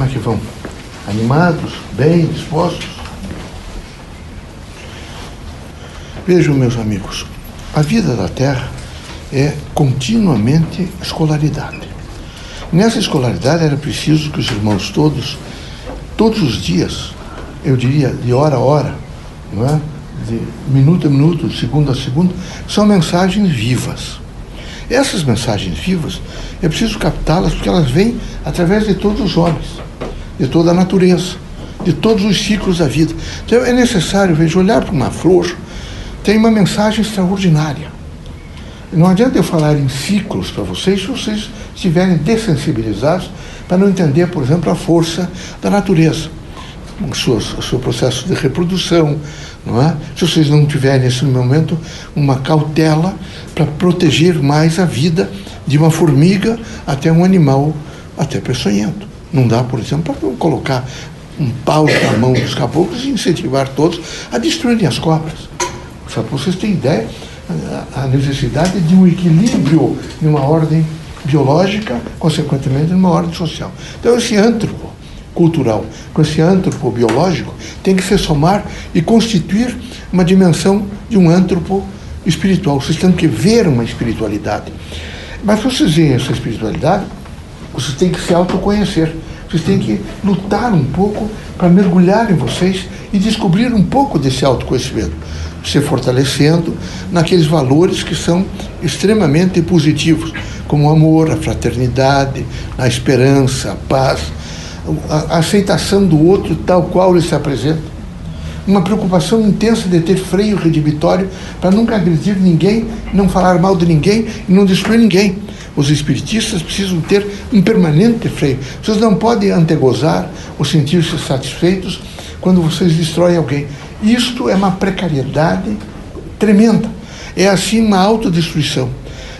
Como é que vão? Animados? Bem dispostos? Vejam, meus amigos, a vida da Terra é continuamente escolaridade. Nessa escolaridade era preciso que os irmãos todos, todos os dias, eu diria de hora a hora, não é? de minuto a minuto, de segundo a segundo, são mensagens vivas. Essas mensagens vivas é preciso captá-las porque elas vêm através de todos os homens, de toda a natureza, de todos os ciclos da vida. Então é necessário, veja, olhar para uma flor, tem uma mensagem extraordinária. Não adianta eu falar em ciclos para vocês se vocês estiverem dessensibilizados para não entender, por exemplo, a força da natureza, o seu, o seu processo de reprodução, não é? Se vocês não tiverem nesse momento uma cautela para proteger mais a vida de uma formiga até um animal até peçonhento. Não dá, por exemplo, para colocar um pau na mão dos caboclos e incentivar todos a destruírem as cobras. Só para vocês terem ideia, a necessidade de um equilíbrio em uma ordem biológica, consequentemente, numa ordem social. Então, esse antropo cultural com esse antropo biológico tem que se somar e constituir uma dimensão de um antropo espiritual. Vocês têm que ver uma espiritualidade. Mas para vocês verem essa espiritualidade, vocês têm que se autoconhecer. Vocês têm que lutar um pouco para mergulhar em vocês e descobrir um pouco desse autoconhecimento se fortalecendo naqueles valores que são extremamente positivos, como o amor, a fraternidade, a esperança, a paz, a aceitação do outro tal qual ele se apresenta. Uma preocupação intensa de ter freio redibitório para nunca agredir ninguém, não falar mal de ninguém e não destruir ninguém. Os espiritistas precisam ter um permanente freio. Vocês não podem antegozar ou sentir-se satisfeitos quando vocês destroem alguém. Isto é uma precariedade tremenda. É assim uma autodestruição.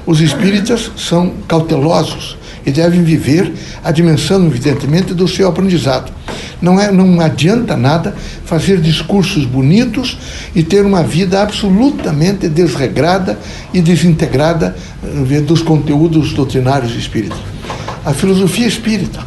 Os espíritas são cautelosos e devem viver a dimensão, evidentemente, do seu aprendizado. Não, é, não adianta nada fazer discursos bonitos e ter uma vida absolutamente desregrada e desintegrada eh, dos conteúdos doutrinários espíritas. A filosofia espírita,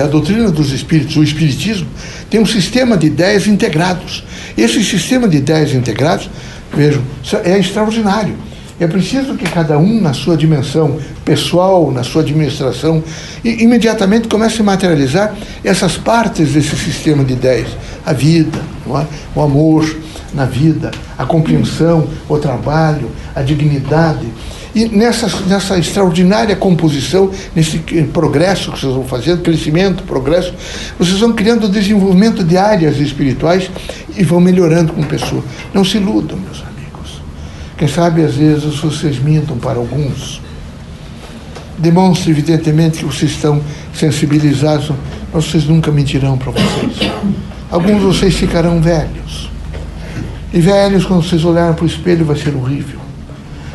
a doutrina dos espíritos, o espiritismo, tem um sistema de ideias integrados. Esse sistema de ideias integrados, vejam, é extraordinário. É preciso que cada um, na sua dimensão pessoal, na sua administração, imediatamente comece a materializar essas partes desse sistema de ideias. A vida, é? o amor na vida, a compreensão, o trabalho, a dignidade. E nessa, nessa extraordinária composição, nesse progresso que vocês vão fazendo, crescimento, progresso, vocês vão criando o desenvolvimento de áreas espirituais e vão melhorando como pessoa. Não se iludam, meus amigos. Quem sabe às vezes vocês mintam para alguns. Demonstre evidentemente que vocês estão sensibilizados, mas vocês nunca mentirão para vocês. Alguns de vocês ficarão velhos. E velhos, quando vocês olharem para o espelho, vai ser horrível.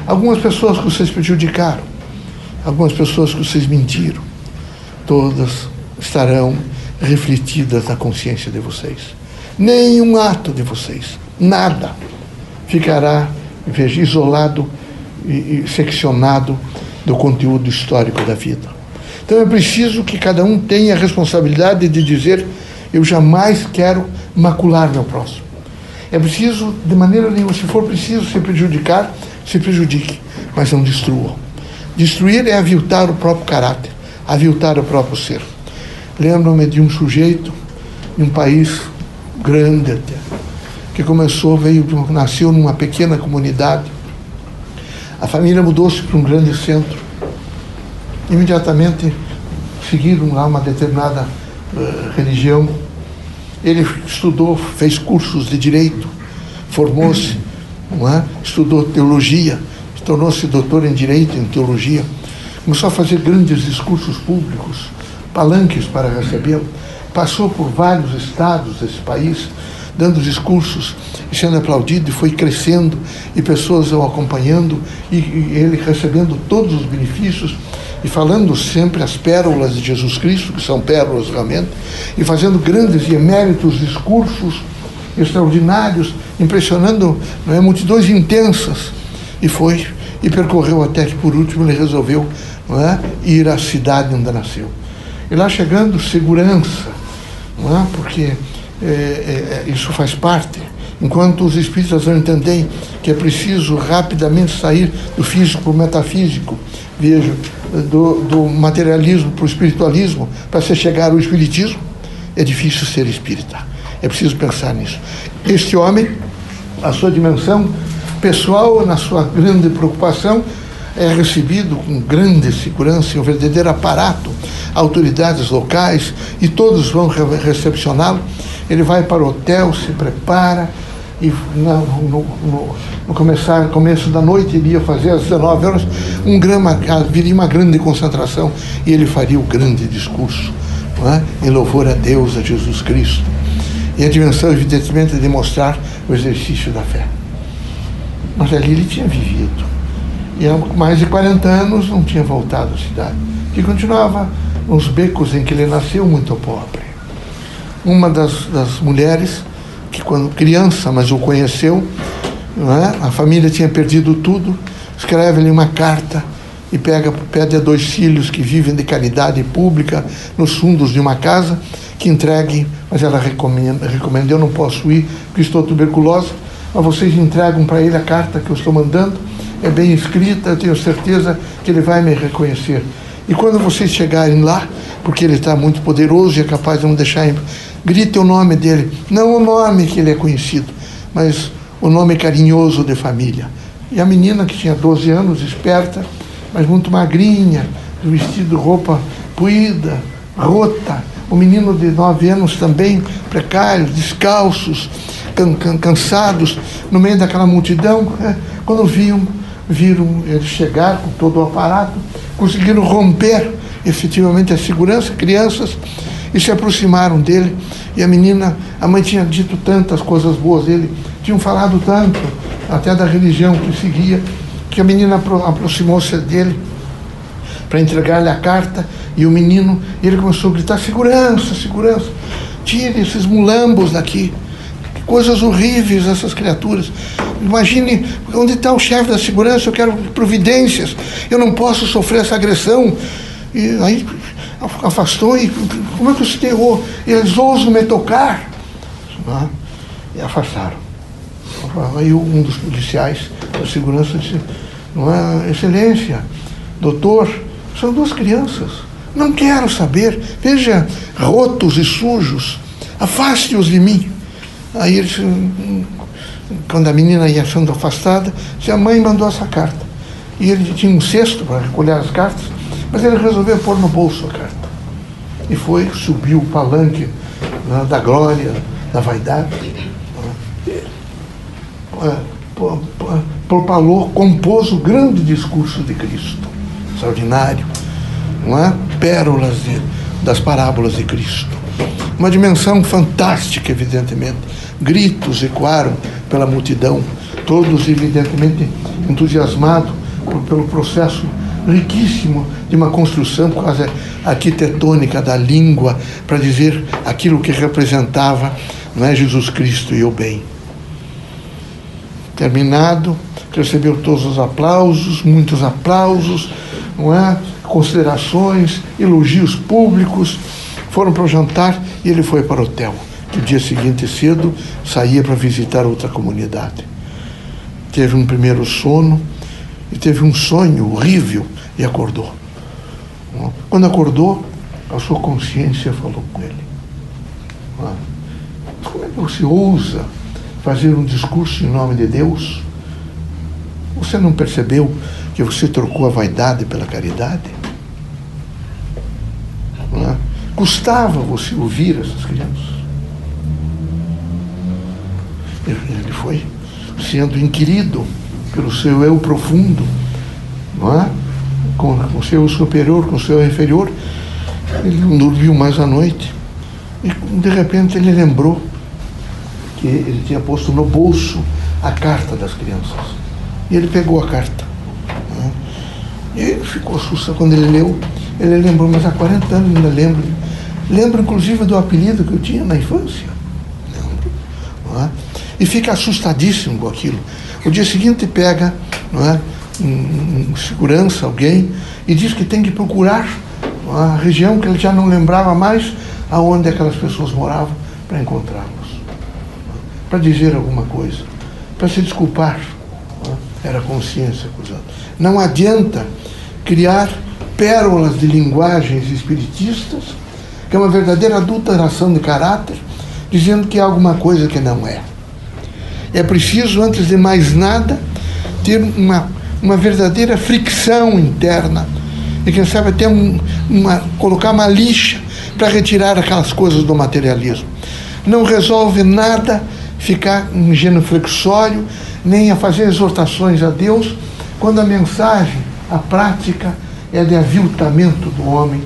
Algumas pessoas que vocês prejudicaram, algumas pessoas que vocês mentiram, todas estarão refletidas na consciência de vocês. Nenhum ato de vocês, nada, ficará veja, isolado e, e seccionado do conteúdo histórico da vida. Então é preciso que cada um tenha a responsabilidade de dizer: eu jamais quero macular meu próximo. É preciso, de maneira nenhuma, se for preciso se prejudicar, se prejudique, mas não destruam. Destruir é aviltar o próprio caráter, aviltar o próprio ser. Lembro-me de um sujeito, de um país grande até, que começou, veio, nasceu numa pequena comunidade. A família mudou-se para um grande centro. Imediatamente seguiram lá uma determinada uh, religião. Ele estudou, fez cursos de direito, formou-se é? estudou teologia, tornou-se doutor em direito, em teologia, começou a fazer grandes discursos públicos, palanques para recebê-lo, passou por vários estados desse país, dando discursos sendo aplaudido, e foi crescendo, e pessoas o acompanhando, e, e ele recebendo todos os benefícios, e falando sempre as pérolas de Jesus Cristo, que são pérolas realmente, e fazendo grandes e eméritos discursos extraordinários, impressionando não é, multidões intensas. E foi, e percorreu até que por último ele resolveu não é, ir à cidade onde nasceu. E lá chegando, segurança, não é? porque é, é, é isso faz parte. Enquanto os espíritas não entendem que é preciso rapidamente sair do físico para o metafísico, veja, do, do materialismo para o espiritualismo, para se chegar ao espiritismo, é difícil ser espírita. É preciso pensar nisso. Este homem, a sua dimensão pessoal, na sua grande preocupação, é recebido com grande segurança, um verdadeiro aparato, autoridades locais, e todos vão recepcioná-lo. Ele vai para o hotel, se prepara, e no, no, no, no começar, começo da noite ele ia fazer às 19 horas um grama, viria uma grande concentração e ele faria o grande discurso é? em louvor a Deus, a Jesus Cristo. E a dimensão, evidentemente, de mostrar o exercício da fé. Mas ali ele tinha vivido. E há mais de 40 anos não tinha voltado à cidade. E continuava nos becos em que ele nasceu muito pobre. Uma das, das mulheres, que quando criança, mas o conheceu, é? a família tinha perdido tudo, escreve-lhe uma carta e pega, pede a dois filhos que vivem de caridade pública nos fundos de uma casa que entreguem, mas ela recomenda, recomenda eu não posso ir porque estou tuberculosa, mas vocês entregam para ele a carta que eu estou mandando, é bem escrita, eu tenho certeza que ele vai me reconhecer. E quando vocês chegarem lá, porque ele está muito poderoso e é capaz de não deixar, grite o nome dele, não o nome que ele é conhecido, mas o nome carinhoso de família. E a menina que tinha 12 anos, esperta, mas muito magrinha, vestido roupa puída, rota, o menino de 9 anos também, precários, descalços, can, can, cansados, no meio daquela multidão, é, quando viam, viram ele chegar com todo o aparato, conseguiram romper efetivamente a segurança, crianças, e se aproximaram dele. E a menina, a mãe tinha dito tantas coisas boas dele, tinham falado tanto, até da religião que seguia, que a menina aproximou-se dele para entregar-lhe a carta e o menino, ele começou a gritar: segurança, segurança, tire esses mulambos daqui. Que coisas horríveis essas criaturas. Imagine onde está o chefe da segurança, eu quero providências, eu não posso sofrer essa agressão. E aí afastou e como é que você errou? Eles ousam me tocar. Ah, e afastaram. Aí um dos policiais da segurança disse, não é, excelência, doutor, são duas crianças. Não quero saber. Veja, rotos e sujos. Afaste-os de mim. Aí ele, quando a menina ia sendo afastada, a mãe mandou essa carta. E ele tinha um cesto para recolher as cartas, mas ele resolveu pôr no bolso a carta. E foi, subiu o palanque da glória, da vaidade. Propalou, compôs o grande discurso de Cristo. Extraordinário. Não é? Pérolas de, das parábolas de Cristo. Uma dimensão fantástica, evidentemente. Gritos ecoaram pela multidão, todos, evidentemente, entusiasmados pelo processo riquíssimo de uma construção quase arquitetônica da língua para dizer aquilo que representava não é, Jesus Cristo e o bem. Terminado, recebeu todos os aplausos, muitos aplausos, não é? considerações, elogios públicos. Foram para o jantar e ele foi para o hotel. No dia seguinte, cedo, saía para visitar outra comunidade. Teve um primeiro sono e teve um sonho horrível e acordou. Quando acordou, a sua consciência falou com ele. Como é que você ousa fazer um discurso em nome de Deus? Você não percebeu que você trocou a vaidade pela caridade? É? Custava você ouvir essas crianças. Ele foi sendo inquirido pelo seu eu profundo, não é? Com o seu superior, com o seu inferior. Ele não dormiu mais à noite. E de repente ele lembrou que ele tinha posto no bolso a carta das crianças. E ele pegou a carta. Né? E ficou assustado quando ele leu. Ele lembrou, mas há 40 anos ainda lembro. Lembro inclusive do apelido que eu tinha na infância. Lembro. É? E fica assustadíssimo com aquilo. O dia seguinte pega não é, um, um segurança, alguém, e diz que tem que procurar uma região que ele já não lembrava mais aonde aquelas pessoas moravam para encontrá-los, para dizer alguma coisa, para se desculpar. Era consciência acusada. Não adianta criar pérolas de linguagens espiritistas, que é uma verdadeira adulteração de caráter, dizendo que é alguma coisa que não é. É preciso, antes de mais nada, ter uma, uma verdadeira fricção interna e quem sabe até um, uma, colocar uma lixa para retirar aquelas coisas do materialismo. Não resolve nada ficar um genuflexório, nem a fazer exortações a Deus, quando a mensagem, a prática é de aviltamento do homem,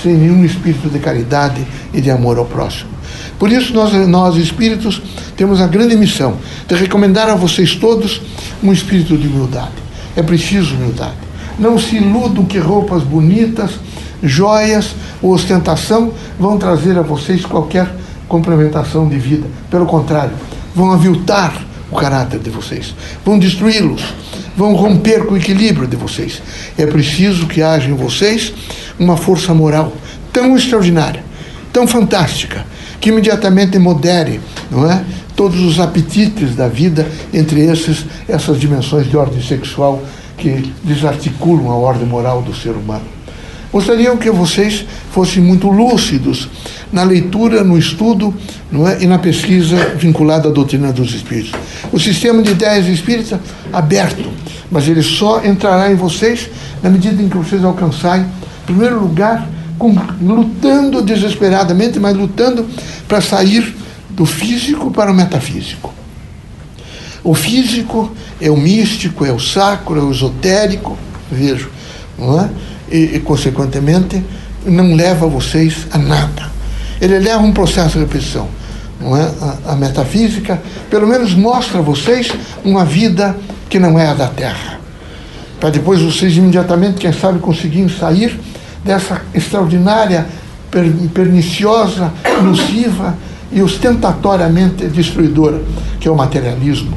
sem nenhum espírito de caridade e de amor ao próximo. Por isso, nós, nós espíritos, temos a grande missão de recomendar a vocês todos um espírito de humildade. É preciso humildade. Não se iludam que roupas bonitas, joias ou ostentação vão trazer a vocês qualquer complementação de vida. Pelo contrário, vão aviltar o caráter de vocês, vão destruí-los, vão romper com o equilíbrio de vocês. É preciso que haja em vocês uma força moral tão extraordinária, tão fantástica, que imediatamente modere, não é? Todos os apetites da vida, entre esses essas dimensões de ordem sexual que desarticulam a ordem moral do ser humano. Gostaria que vocês fossem muito lúcidos na leitura, no estudo não é? e na pesquisa vinculada à doutrina dos espíritos. O sistema de ideias espírita aberto, mas ele só entrará em vocês na medida em que vocês alcançarem, em primeiro lugar, com, lutando desesperadamente, mas lutando para sair do físico para o metafísico. O físico é o místico, é o sacro, é o esotérico, vejo, não é? E, e, consequentemente, não leva vocês a nada. Ele leva um processo de repetição. Não é? a, a metafísica, pelo menos, mostra a vocês uma vida que não é a da Terra. Para depois vocês imediatamente, quem sabe, conseguirem sair dessa extraordinária, perniciosa, nociva e ostentatoriamente destruidora, que é o materialismo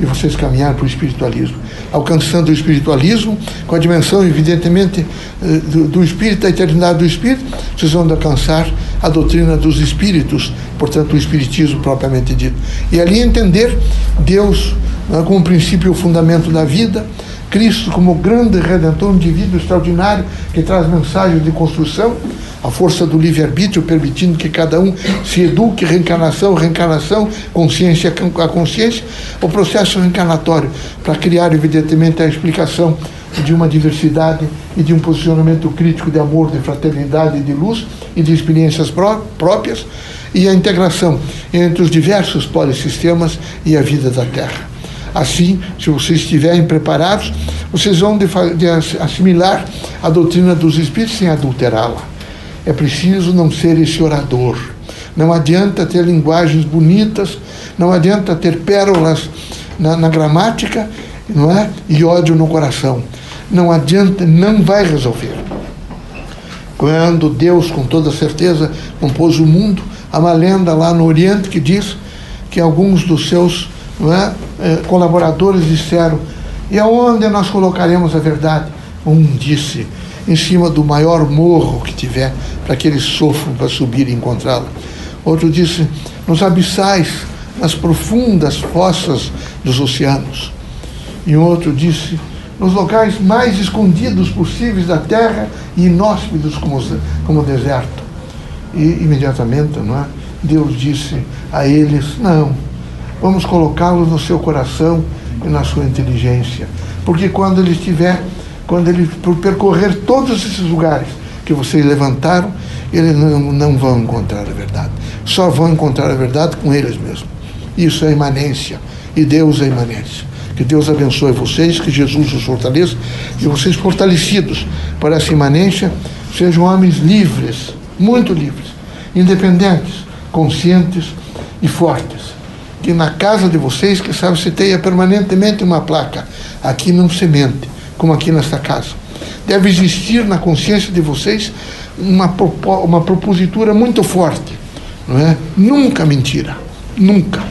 e vocês caminhar para o espiritualismo. Alcançando o espiritualismo, com a dimensão, evidentemente, eh, do, do espírito, da eternidade do espírito, vocês vão alcançar a doutrina dos espíritos, portanto, o espiritismo propriamente dito. E ali entender Deus né, como princípio e fundamento da vida, Cristo como grande redentor, um indivíduo extraordinário que traz mensagens de construção a força do livre-arbítrio, permitindo que cada um se eduque, reencarnação, reencarnação, consciência a consciência, o processo reencarnatório, para criar, evidentemente, a explicação de uma diversidade e de um posicionamento crítico de amor, de fraternidade, de luz e de experiências pró pripróprias, e a integração entre os diversos polissistemas e a vida da Terra. Assim, se vocês estiverem preparados, vocês vão de, de assimilar a doutrina dos Espíritos sem adulterá-la. É preciso não ser esse orador. Não adianta ter linguagens bonitas, não adianta ter pérolas na, na gramática, não é? E ódio no coração. Não adianta, não vai resolver. Quando Deus, com toda certeza, compôs o mundo, há uma lenda lá no Oriente que diz que alguns dos seus é, é, colaboradores disseram: E aonde nós colocaremos a verdade? Um disse: em cima do maior morro que tiver, para que eles sofram para subir e encontrá-la. Outro disse, nos abissais, nas profundas fossas dos oceanos. E outro disse, nos locais mais escondidos possíveis da terra e inóspitos como, como o deserto. E imediatamente, não é? Deus disse a eles: Não, vamos colocá-los no seu coração e na sua inteligência. Porque quando ele estiver quando ele por percorrer todos esses lugares que vocês levantaram, eles não, não vão encontrar a verdade. Só vão encontrar a verdade com eles mesmos. Isso é imanência. E Deus é imanência. Que Deus abençoe vocês, que Jesus os fortaleça e vocês fortalecidos para essa imanência sejam homens livres, muito livres, independentes, conscientes e fortes. Que na casa de vocês, que sabe, se tenha permanentemente uma placa. Aqui não se mente como aqui nesta casa. Deve existir na consciência de vocês uma, uma propositura muito forte, não é? Nunca mentira, nunca.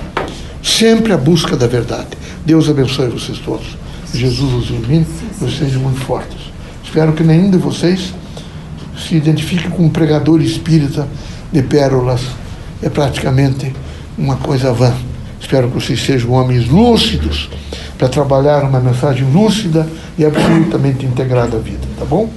Sempre a busca da verdade. Deus abençoe vocês todos. Jesus os ilumine, vocês sejam muito fortes. Espero que nenhum de vocês se identifique com um pregador espírita de pérolas. É praticamente uma coisa vã. Espero que vocês sejam homens lúcidos para trabalhar uma mensagem lúcida e absolutamente integrada à vida, tá bom?